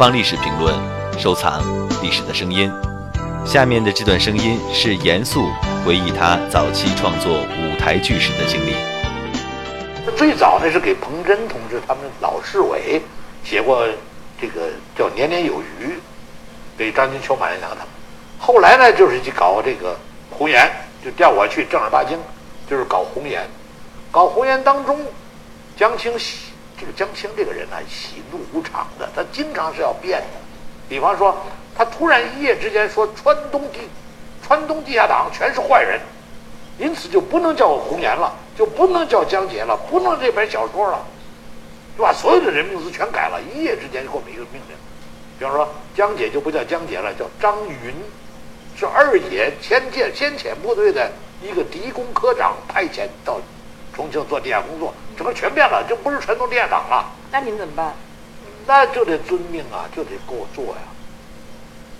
方历史评论，收藏历史的声音。下面的这段声音是严肃回忆他早期创作舞台剧时的经历。最早呢是给彭真同志他们老市委写过这个叫《年年有余》，给张金秋、马连良他们。后来呢就是去搞这个红颜，就调我去正儿八经，就是搞红颜。搞红颜当中，江青这个江青这个人呢喜怒无常的，他经常是要变的。比方说，他突然一夜之间说川东地川东地下党全是坏人，因此就不能叫我红颜了，就不能叫江姐了，不能这本小说了，就把所有的人名字全改了。一夜之间就给我们一个命令，比方说江姐就不叫江姐了，叫张云，是二野先遣先遣部队的一个敌工科长派遣到。重庆做地下工作，整个全变了，就不是传统地下党了。那你们怎么办？那就得遵命啊，就得给我做呀，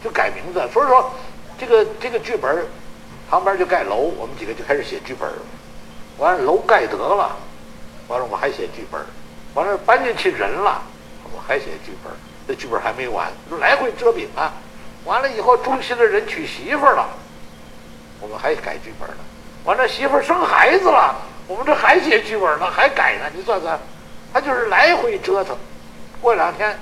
就改名字。所以说，这个这个剧本旁边就盖楼，我们几个就开始写剧本完了，楼盖得了，完了我还写剧本完了搬进去人了，我还写剧本这剧本还没完，来回折饼啊。完了以后，中心的人娶媳妇了，我们还改剧本呢。完了，媳妇生孩子了。我们这还写剧本呢，还改呢，你算算，他就是来回折腾。过两天，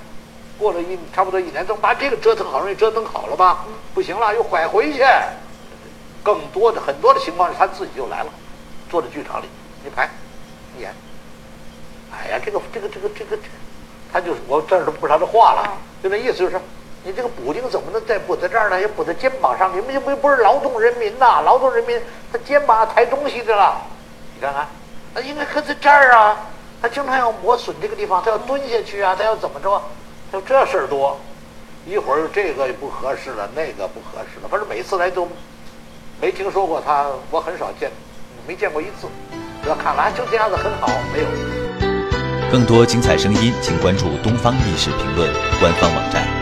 过了一差不多一年，等把这个折腾好容易折腾好了吧？不行了，又拐回去。更多的很多的情况是他自己就来了，坐在剧场里，一排，一演。哎呀，这个这个这个这个，他就是我这儿都不是他的话了，就那意思就是，你这个补丁怎么能再补在这儿呢？也补在肩膀上，你们又不不是劳动人民呐？劳动人民他肩膀抬东西的了。你看看，他应该可在这儿啊！他经常要磨损这个地方，他要蹲下去啊，他要怎么着？就这事儿多，一会儿这个不合适了，那个不合适了，反正每次来都没听说过他，我很少见，没见过一次。要看来就这样子很好，没有。更多精彩声音，请关注《东方历史评论》官方网站。